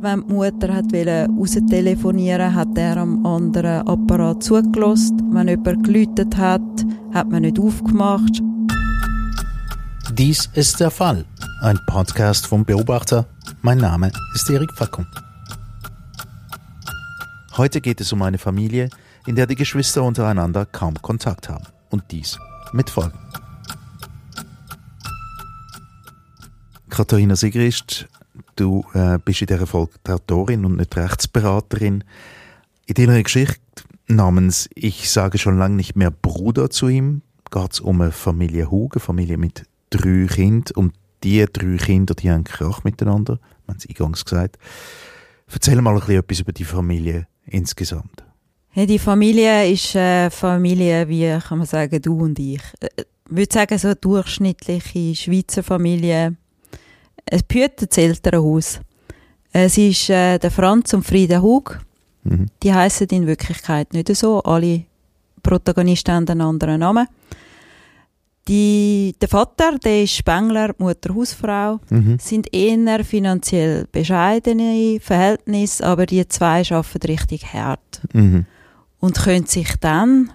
Wenn die Mutter hat raus telefonieren hat er am anderen Apparat zugelassen. Wenn jemand gelütet hat, hat man nicht aufgemacht. Dies ist der Fall. Ein Podcast vom Beobachter. Mein Name ist Erik Fackung. Heute geht es um eine Familie, in der die Geschwister untereinander kaum Kontakt haben. Und dies mit Folgen. Katharina Sigrist, du äh, bist in dieser Folge die Autorin und nicht Rechtsberaterin. In deiner Geschichte namens Ich sage schon lange nicht mehr Bruder zu ihm geht es um eine Familie Hug, eine Familie mit drei Kindern. Und die drei Kinder, die haben Krach miteinander, wir haben es eingangs gesagt. Erzähl mal ein bisschen etwas über die Familie insgesamt. Hey, die Familie ist eine Familie, wie kann man sagen, du und ich. Äh, ich würde sagen, so eine durchschnittliche Schweizer Familie. Es behütet das Elternhaus. Es ist äh, der Franz und Frieda Hug. Mhm. Die heißen in Wirklichkeit nicht so. Alle Protagonisten haben einen anderen Namen. Die, der Vater, der ist Spengler, die Mutter Hausfrau, mhm. sind eher finanziell bescheidene Verhältnisse, aber die zwei arbeiten richtig hart. Mhm. Und können sich dann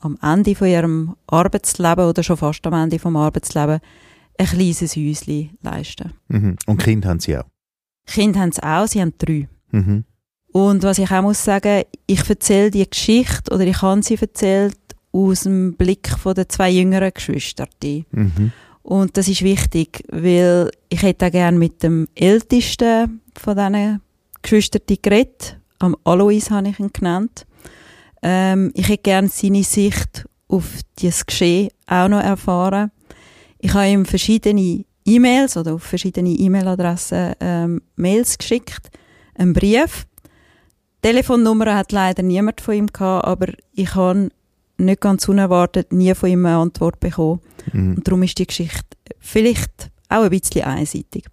am Ende von ihrem Arbeitsleben oder schon fast am Ende vom Arbeitsleben ein kleines Häuschen leisten. Mhm. Und Kind haben sie auch? Kind haben sie auch, sie haben drei. Mhm. Und was ich auch muss sagen, ich erzähle die Geschichte oder ich habe sie erzählt aus dem Blick von der zwei jüngeren Geschwister. Mhm. Und das ist wichtig, weil ich hätte auch gerne mit dem ältesten von diesen Geschwistern geredet. Am Alois habe ich ihn genannt. Ähm, ich hätte gerne seine Sicht auf dieses Geschehen auch noch erfahren. Ich habe ihm verschiedene E-Mails oder auf verschiedene E-Mail-Adressen ähm, Mails geschickt, einen Brief. Telefonnummer hat leider niemand von ihm gehabt, aber ich habe nicht ganz unerwartet nie von ihm eine Antwort bekommen. Mhm. Und darum ist die Geschichte vielleicht auch ein bisschen einseitig.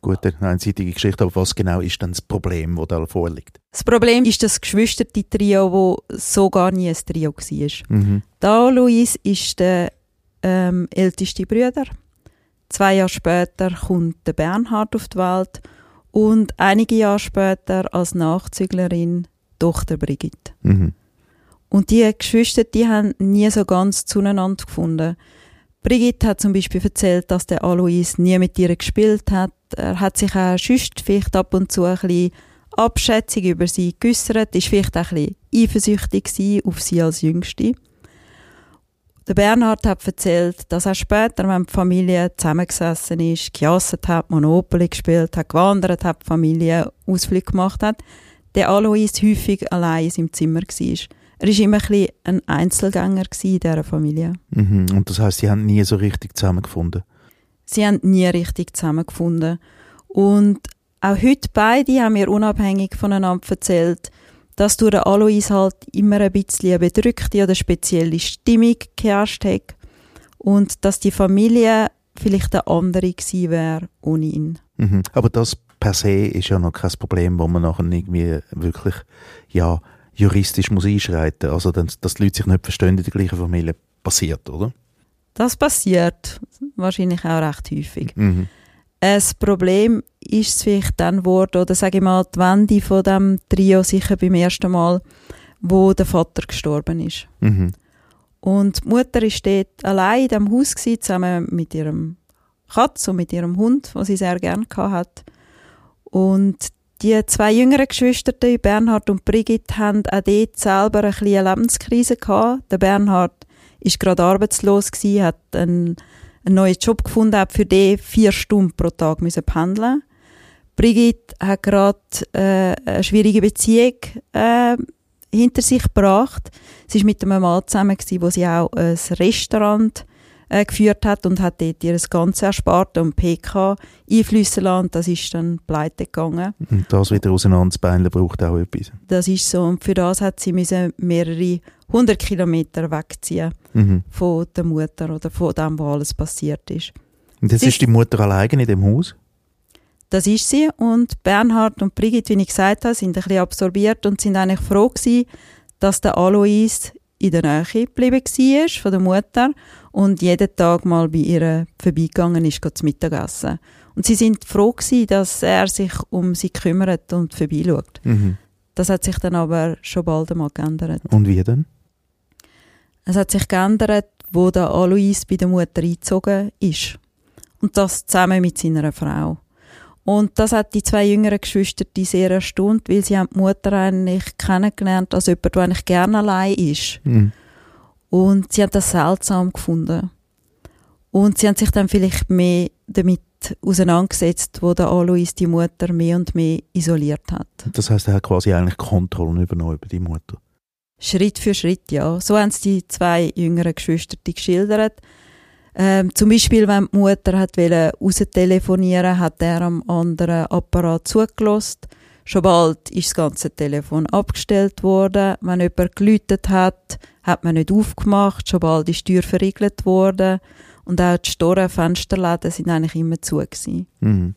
Gut, eine einseitige Geschichte, aber was genau ist dann das Problem, das da vorliegt? Das Problem ist das geschwisterte Trio, das so gar nie ein Trio war. Mhm. Da Luis ist der ähm, älteste Bruder. Zwei Jahre später kommt der Bernhard auf die Welt und einige Jahre später als Nachzüglerin Tochter Brigitte. Mhm. Und die Geschwister, die haben nie so ganz zueinander gefunden. Brigitte hat zum Beispiel erzählt, dass der Alois nie mit ihr gespielt hat. Er hat sich auch sonst vielleicht ab und zu ein bisschen abschätzig über sie geäussert, ist vielleicht auch ein bisschen eifersüchtig auf sie als Jüngste. Der Bernhard hat erzählt, dass er später, wenn die Familie zusammengesessen ist, gejasset hat, Monopoly gespielt hat, gewandert hat, Familie Ausflug gemacht hat, der Alois häufig allein in seinem Zimmer war. Er war immer ein, ein Einzelgänger in dieser Familie. Mhm. Und das heißt, sie haben nie so richtig zusammengefunden? Sie haben nie richtig zusammengefunden. Und auch heute beide haben mir unabhängig voneinander erzählt, dass durch den Alois halt immer ein bisschen eine bedrückte oder spezielle Stimmung geherrscht hat und dass die Familie vielleicht eine andere gewesen wäre ohne ihn. Mhm. Aber das per se ist ja noch kein Problem, wo man nachher irgendwie wirklich ja juristisch muss einschreiten muss. Also, dass die Leute sich nicht verstehen in der gleichen Familie, passiert, oder? Das passiert wahrscheinlich auch recht häufig. Mhm. Das Problem ist es vielleicht dann geworden, oder sage ich mal, die Wende von dem Trio sicher beim ersten Mal, wo der Vater gestorben ist. Mhm. Und die Mutter ist dort allein in diesem Haus gewesen, zusammen mit ihrem Katz und mit ihrem Hund, was sie sehr gerne hat. Und die zwei jüngeren Geschwister, Bernhard und Brigitte, haben auch dort selber ein eine Lebenskrise gehabt. Der Bernhard ist gerade arbeitslos gewesen, hat einen, einen neuen Job gefunden, hat für den vier Stunden pro Tag müssen pendeln. Brigitte hat gerade äh, eine schwierige Beziehung äh, hinter sich gebracht. Sie ist mit einem Mann zusammen gewesen, wo sie auch ein Restaurant äh, geführt hat und hat dort ihr ganzes Ersparte und PK einflüssen lassen. Das ist dann pleite gegangen. Und das wieder auseinanderzubeinen braucht auch etwas. Das ist so. Und für das hat sie müssen mehrere hundert Kilometer wegziehen mhm. von der Mutter oder von dem, was alles passiert ist. Und jetzt sie ist die Mutter alleine in dem Haus? Das ist sie. Und Bernhard und Brigitte, wie ich gesagt habe, sind ein bisschen absorbiert und sind eigentlich froh gewesen, dass der Alois in der Nähe geblieben war von der Mutter und jeden Tag mal bei ihr vorbeigegangen ist, zu Mittagessen. Und sie sind froh gewesen, dass er sich um sie kümmert und vorbeischaut. Mhm. Das hat sich dann aber schon bald einmal geändert. Und wie denn? Es hat sich geändert, wo der Alois bei der Mutter eingezogen ist. Und das zusammen mit seiner Frau. Und das hat die zwei jüngeren Geschwister die sehr erstaunt, weil sie haben die Mutter eigentlich kennengelernt als jemand, der eigentlich gerne allein ist. Mhm. Und sie haben das seltsam gefunden. Und sie haben sich dann vielleicht mehr damit auseinandergesetzt, wo der Alois die Mutter mehr und mehr isoliert hat. Das heißt, er hat quasi eigentlich Kontrolle übernommen über die Mutter. Schritt für Schritt, ja. So haben es die zwei jüngeren Geschwister geschildert. Ähm, zum Beispiel, wenn die Mutter hat raus telefonieren hat er am anderen Apparat zugelassen. Schon bald ist das ganze Telefon abgestellt worden. Wenn jemand gelütet hat, hat man nicht aufgemacht. Schon bald ist die Tür verriegelt worden. Und auch die Storen, Fensterläden sind eigentlich immer zu gewesen. Mhm.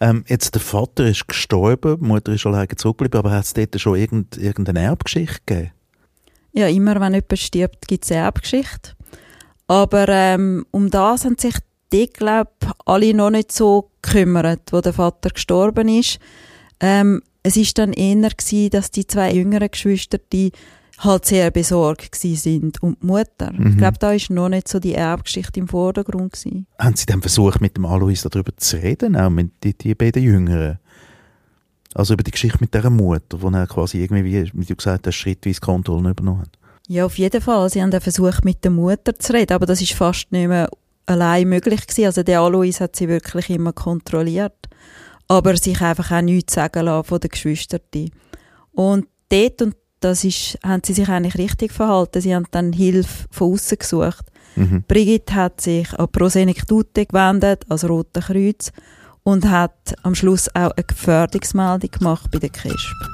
Ähm, jetzt der Vater ist gestorben, die Mutter ist alleine zurückgeblieben, aber hat es dort schon irgend, irgendeine Erbgeschichte gegeben? Ja, immer wenn jemand stirbt, gibt es eine Erbgeschichte. Aber ähm, um das haben sich die, glaube alle noch nicht so gekümmert, wo der Vater gestorben ist. Ähm, es ist dann eher gewesen, dass die zwei jüngeren Geschwister, die halt sehr besorgt sind und die Mutter. Mhm. Ich glaube, da ist noch nicht so die Erbgeschichte im Vordergrund gewesen. Haben Sie dann versucht, mit dem Alois darüber zu reden, auch mit die, die beiden Jüngeren? Also über die Geschichte mit dieser Mutter, wo er quasi irgendwie, wie du gesagt hast, schrittweise Kontrolle übernommen hat? Ja, auf jeden Fall. Sie haben versucht, mit der Mutter zu reden, aber das ist fast nicht mehr allein möglich gewesen. Also der Alois hat sie wirklich immer kontrolliert, aber sich einfach auch nichts sagen lassen von den Geschwistern. Und dort, und das ist, haben sie sich eigentlich richtig verhalten. Sie haben dann Hilfe von außen gesucht. Mhm. Brigitte hat sich an Prosenektute gewendet, als Rote Kreuz, und hat am Schluss auch eine Gefährdungsmeldung gemacht bei der KISP.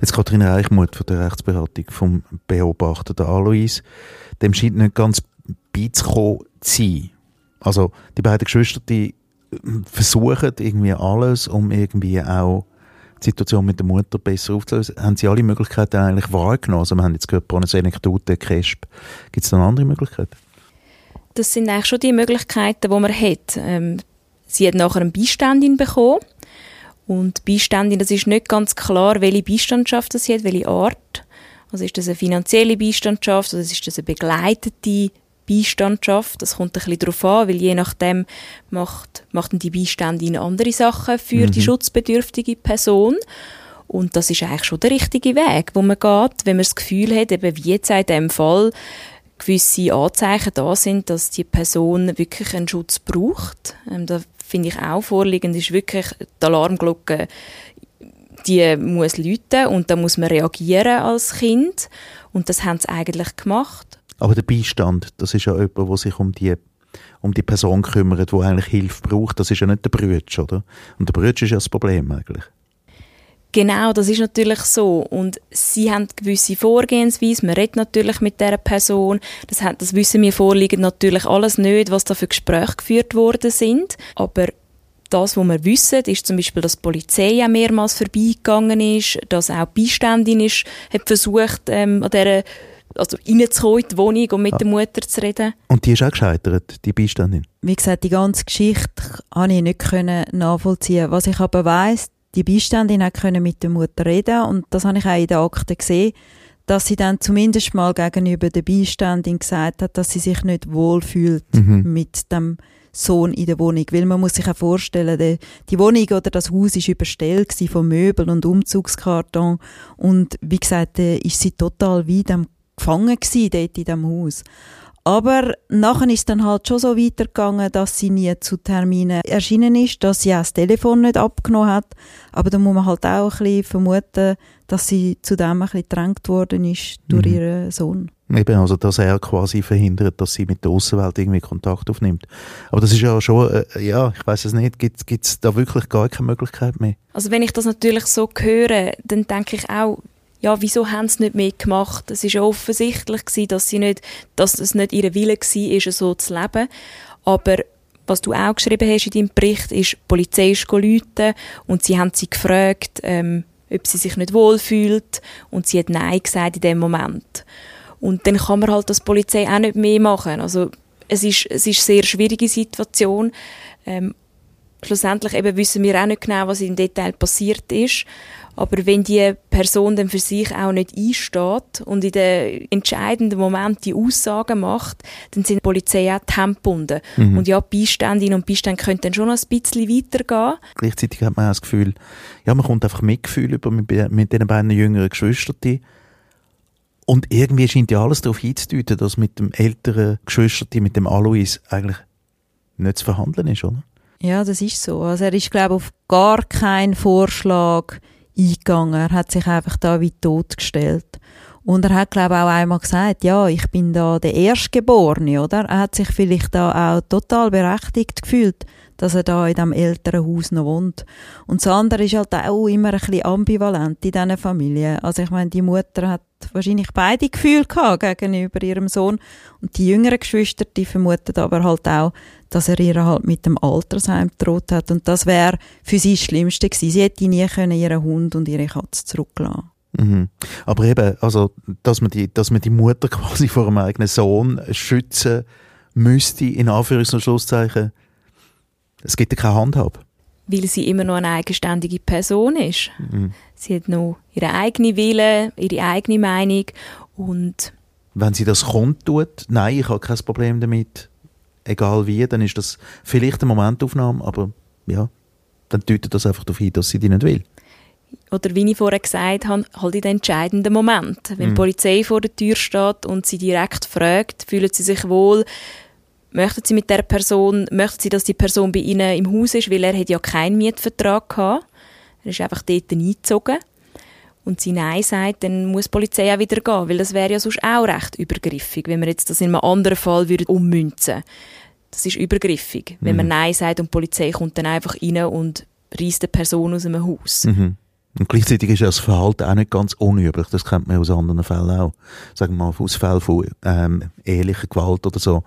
Jetzt Katharina Reichmuth von der Rechtsberatung vom Beobachter, Alois, dem scheint nicht ganz beizukommen zu sein. Also die beiden Geschwister, die versuchen irgendwie alles, um irgendwie auch die Situation mit der Mutter besser aufzulösen. Haben sie alle Möglichkeiten eigentlich wahrgenommen? Also wir haben jetzt gehört, eine Anekdote, Cresp. Gibt es noch andere Möglichkeiten? Das sind eigentlich schon die Möglichkeiten, die man hat. Ähm, sie hat nachher einen Beiständin bekommen und Beiständin, das ist nicht ganz klar, welche Beistandschaft das hat, welche Art. Also ist das eine finanzielle Beistandschaft oder ist das eine begleitete Beistandschaft? Das kommt ein bisschen darauf an, weil je nachdem macht, macht die Beiständin andere Sachen für mhm. die schutzbedürftige Person. Und das ist eigentlich schon der richtige Weg, wo man geht, wenn man das Gefühl hat, eben wie jetzt in diesem Fall, gewisse Anzeichen da sind, dass die Person wirklich einen Schutz braucht. Ähm, da finde ich auch vorliegend, ist wirklich die Alarmglocke, die muss läuten und da muss man reagieren als Kind und das haben sie eigentlich gemacht. Aber der Beistand, das ist ja jemand, der sich um die um die Person kümmert, die eigentlich Hilfe braucht. Das ist ja nicht der Brütsch, oder? Und der Brütsch ist ja das Problem eigentlich. Genau, das ist natürlich so. Und sie haben gewisse Vorgehensweise. Man redet natürlich mit der Person. Das, hat, das wissen wir vorliegend natürlich alles nicht, was da für Gespräche geführt worden sind. Aber das, was wir wissen, ist zum Beispiel, dass die Polizei auch mehrmals vorbeigegangen ist, dass auch die Beiständin ist, hat versucht, ähm, an dieser also reinzukommen in die Wohnung und mit ah. der Mutter zu reden. Und die ist auch gescheitert, die Beiständin? Wie gesagt, die ganze Geschichte konnte ich nicht nachvollziehen. Was ich aber weiss, die Beiständin können mit der Mutter reden und das habe ich auch in den Akten gesehen, dass sie dann zumindest mal gegenüber der Beiständin gesagt hat, dass sie sich nicht wohlfühlt mhm. mit dem Sohn in der Wohnung. Weil man muss sich auch vorstellen, die, die Wohnung oder das Haus ist überstellt von Möbeln und Umzugskarton und wie gesagt, ist sie total wie dem gefangen gewesen, dort in diesem Haus. Aber nachher ist dann halt schon so weitergegangen, dass sie nie zu Terminen erschienen ist, dass sie auch das Telefon nicht abgenommen hat. Aber da muss man halt auch ein bisschen vermuten, dass sie zu dem ein bisschen gedrängt worden ist durch mhm. ihren Sohn. Eben, also dass er quasi verhindert, dass sie mit der Außenwelt irgendwie Kontakt aufnimmt. Aber das ist ja schon, äh, ja, ich weiß es nicht, gibt es da wirklich gar keine Möglichkeit mehr? Also wenn ich das natürlich so höre, dann denke ich auch, ja, wieso haben sie nicht mehr gemacht? Es ist ja offensichtlich gewesen, dass sie nicht, dass es nicht ihr Wille war, so zu leben. Aber was du auch geschrieben hast in deinem Bericht, ist, die Polizei ist gerufen und sie haben sie gefragt, ähm, ob sie sich nicht wohlfühlt und sie hat Nein gesagt in dem Moment. Und dann kann man halt als Polizei auch nicht mehr machen. Also es ist, es ist eine sehr schwierige Situation. Ähm, schlussendlich eben wissen wir auch nicht genau, was im Detail passiert ist. Aber wenn die Person dann für sich auch nicht einsteht und in den entscheidenden Moment die Aussagen macht, dann sind die Polizei auch tempobunden. Mhm. Und ja, Beiständinnen und Beistände können dann schon noch ein bisschen weitergehen. Gleichzeitig hat man auch das Gefühl, ja, man kommt einfach Mitgefühl über mit, mit den beiden jüngeren Geschwistern. Und irgendwie scheint ja alles darauf hinzudeuten, dass mit dem älteren Geschwister, mit dem Alois, eigentlich nicht zu verhandeln ist, oder? Ja, das ist so. Also er ist, glaube ich, auf gar keinen Vorschlag eingegangen. Er hat sich einfach da wie tot gestellt. Und er hat, glaube ich, auch einmal gesagt, ja, ich bin da der Erstgeborene, oder? Er hat sich vielleicht da auch total berechtigt gefühlt, dass er da in diesem älteren Haus noch wohnt. Und das andere ist halt auch immer ein bisschen ambivalent in diesen Familie. Also ich meine, die Mutter hat wahrscheinlich beide Gefühle gehabt gegenüber ihrem Sohn. Und die jüngeren Geschwister, die vermuten aber halt auch, dass er ihr halt mit dem Altersheim gedroht hat. Und das wäre für sie das Schlimmste gewesen. Sie hätte nie können ihren Hund und ihre Katze zurücklassen mhm. Aber eben, also, dass man, die, dass man die Mutter quasi vor einem eigenen Sohn schützen müsste, in Anführungs- und Schlusszeichen, es gibt ja keine Handhabe. Weil sie immer noch eine eigenständige Person ist. Mhm. Sie hat noch ihre eigene Wille, ihre eigene Meinung und wenn sie das kundtut, nein, ich habe kein Problem damit, egal wie, dann ist das vielleicht eine Momentaufnahme, aber ja, dann deutet das einfach darauf hin, dass sie die nicht will. Oder wie ich vorher gesagt habe, halt in den entscheidenden Moment. Wenn mhm. die Polizei vor der Tür steht und sie direkt fragt, fühlen sie sich wohl, möchten sie mit der Person, möchten sie, dass die Person bei ihnen im Haus ist, weil er hat ja keinen Mietvertrag gehabt. Er ist einfach dort eingezogen. Und sie Nein sagt, dann muss die Polizei auch wieder gehen, weil das wäre ja sonst auch recht übergriffig, wenn wir jetzt das in einem anderen Fall würden ummünzen. Das ist übergriffig, mhm. wenn man mhm. Nein sagt und die Polizei kommt dann einfach rein und reißt eine Person aus einem Haus. Mhm. Und gleichzeitig ist das Verhalten auch nicht ganz unüblich. Das kennt man aus anderen Fällen auch. Sagen wir mal, aus Fällen von ähm, ehrlicher Gewalt oder so,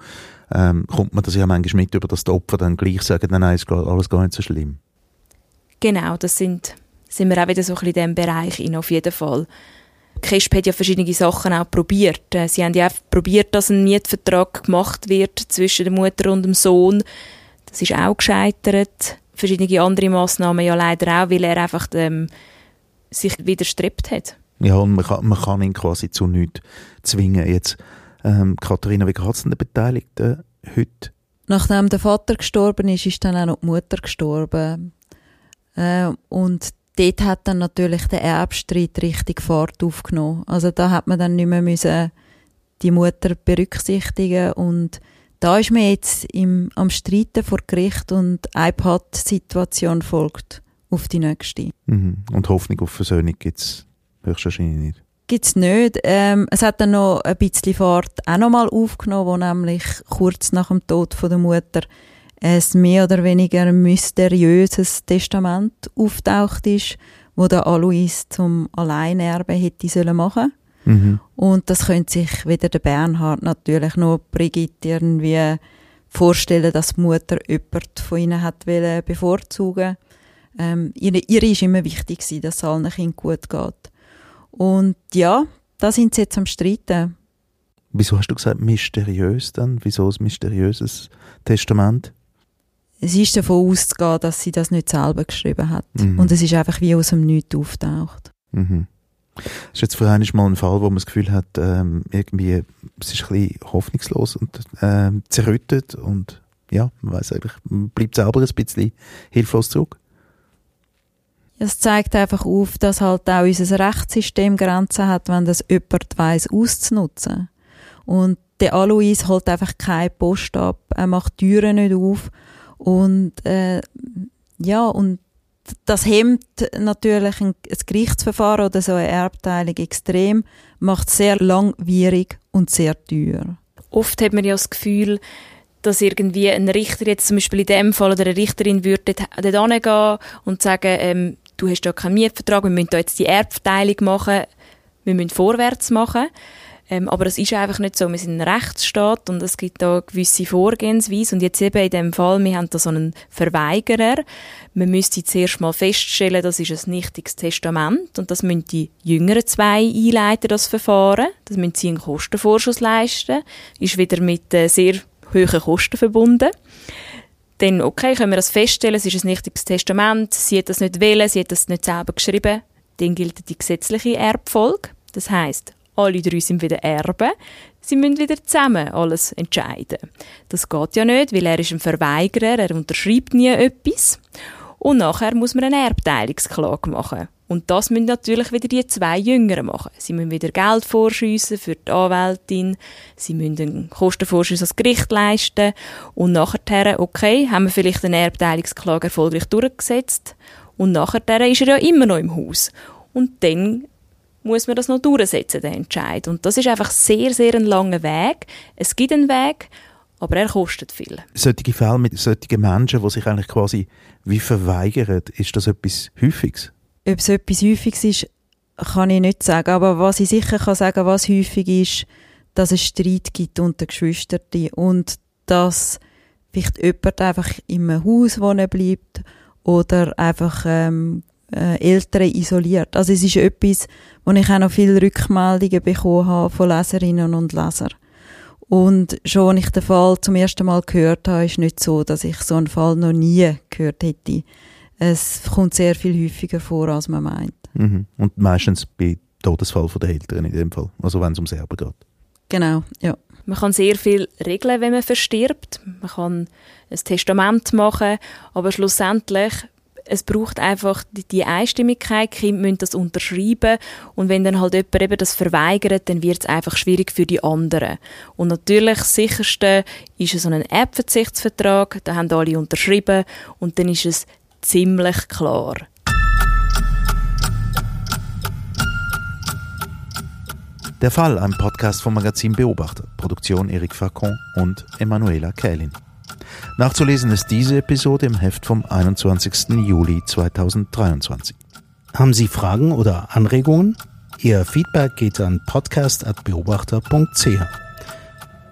ähm, kommt man das ja manchmal mit über, dass die Opfer dann gleich sagen, nein, nein, ist alles gar nicht so schlimm. Genau, das sind sind wir auch wieder so ein bisschen in diesem Bereich in, auf jeden Fall. KESP hat ja verschiedene Sachen auch probiert. Äh, sie haben ja auch probiert, dass ein Mietvertrag gemacht wird zwischen der Mutter und dem Sohn. Das ist auch gescheitert. Verschiedene andere Massnahmen ja leider auch, weil er einfach ähm, sich widerstrebt hat. Ja, und man kann, man kann ihn quasi zu nichts zwingen. Jetzt, ähm, Katharina, wie geht es den Beteiligten heute? Nachdem der Vater gestorben ist, ist dann auch noch die Mutter gestorben. Äh, und dort hat dann natürlich der Erbstreit richtig Fahrt aufgenommen. Also da hat man dann nicht mehr müssen die Mutter berücksichtigen und da ist man jetzt im, am Streiten vor Gericht und eine Pattsituation folgt auf die nächste. Mhm. Und Hoffnung auf Versöhnung gibt es höchstwahrscheinlich nicht? Gibt es nicht. Ähm, es hat dann noch ein bisschen Fahrt auch noch mal aufgenommen, wo nämlich kurz nach dem Tod von der Mutter ein mehr oder weniger mysteriöses Testament auftaucht ist, wo der Alois zum Alleinerbe hätte sollen machen mhm. Und das könnte sich weder der Bernhard natürlich noch Brigitte irgendwie vorstellen, dass die Mutter jemand von ihnen hat bevorzugen ähm, ihr, ihr ist immer wichtig gewesen, dass es allen Kindern gut geht. Und ja, da sind sie jetzt am Streiten. Wieso hast du gesagt mysteriös dann? Wieso ein mysteriöses Testament? Es ist davon auszugehen, dass sie das nicht selber geschrieben hat. Mhm. Und es ist einfach wie aus dem Nichts auftaucht. Mhm. Das ist jetzt einmal mal ein Fall, wo man das Gefühl hat, ähm, irgendwie, es ist ein bisschen hoffnungslos und ähm, zerrüttet und ja, man weiß eigentlich, man bleibt selber ein bisschen hilflos zurück. Es zeigt einfach auf, dass halt auch unser Rechtssystem Grenzen hat, wenn das jemand weiss, auszunutzen. Und der Alois holt einfach keine Post ab, er macht Türen nicht auf und äh, ja, und das hemmt natürlich ein, ein Gerichtsverfahren oder so eine Erbteilung extrem, macht sehr langwierig und sehr teuer. Oft hat man ja das Gefühl, dass irgendwie ein Richter jetzt zum Beispiel in dem Fall oder eine Richterin würde dort hingehen und sagen, ähm, du hast ja keinen Mietvertrag, wir müssen da jetzt die Erbteilung machen. wir müssen vorwärts machen. Ähm, aber es ist einfach nicht so. Wir sind ein Rechtsstaat und es gibt da gewisse Vorgehensweise. Und jetzt eben in dem Fall, wir haben da so einen Verweigerer. Man müsste zuerst mal feststellen, das ist ein nichtiges Testament und das müssen die jüngeren zwei einleiten, das Verfahren. Das müssen sie einen Kostenvorschuss leisten. Ist wieder mit äh, sehr hohen Kosten verbunden. Dann, okay, können wir das feststellen, es ist ein nichtiges Testament, sie hat das nicht wählen, sie hat das nicht selber geschrieben. Dann gilt die gesetzliche Erbfolge. Das heißt, alle drei sind wieder Erben. Sie müssen wieder zusammen alles entscheiden. Das geht ja nicht, weil er ist ein Verweigerer, er unterschreibt nie etwas. Und nachher muss man eine Erbteilungsklage machen. Und das müssen natürlich wieder die zwei Jüngeren machen. Sie müssen wieder Geld vorschiessen für die Anwältin, sie müssen einen Kostenvorschuss als Gericht leisten und nachher, okay, haben wir vielleicht eine Erbteilungsklage erfolgreich durchgesetzt und nachher ist er ja immer noch im Haus. Und dann muss man das noch durchsetzen, den Entscheid. Und das ist einfach sehr, sehr ein langer Weg. Es gibt einen Weg, aber er kostet viel. Solche Fälle mit solchen Menschen, die sich eigentlich quasi wie verweigern, ist das etwas Häufiges? Ob es etwas Häufiges ist, kann ich nicht sagen. Aber was ich sicher kann sagen, was häufig ist, dass es Streit gibt unter Geschwistern und dass vielleicht jemand einfach in einem Haus wohnen bleibt oder einfach ähm, äh, Eltern isoliert. Also es ist etwas, wo ich auch noch viele Rückmeldungen bekommen habe von Leserinnen und Lesern. Und schon, als ich den Fall zum ersten Mal gehört habe, ist nicht so, dass ich so einen Fall noch nie gehört hätte. Es kommt sehr viel häufiger vor, als man meint. Mhm. Und meistens bei Todesfall der Eltern in dem Fall, also wenn es ums Erbe geht. Genau, ja. Man kann sehr viel regeln, wenn man verstirbt. Man kann ein Testament machen, aber schlussendlich es braucht einfach die, Einstimmigkeit, die Kinder müssen das unterschreiben und wenn dann halt jemand eben das verweigert, dann wird es einfach schwierig für die anderen. Und natürlich das sicherste ist so ein Erbverzichtsvertrag, da haben alle unterschrieben und dann ist es ziemlich klar. Der Fall, ein Podcast vom Magazin Beobachter, Produktion Eric Facon und Emanuela Kählin. Nachzulesen ist diese Episode im Heft vom 21. Juli 2023. Haben Sie Fragen oder Anregungen? Ihr Feedback geht an podcast.beobachter.ch.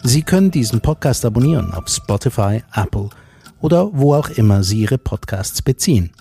Sie können diesen Podcast abonnieren auf Spotify, Apple oder wo auch immer Sie Ihre Podcasts beziehen.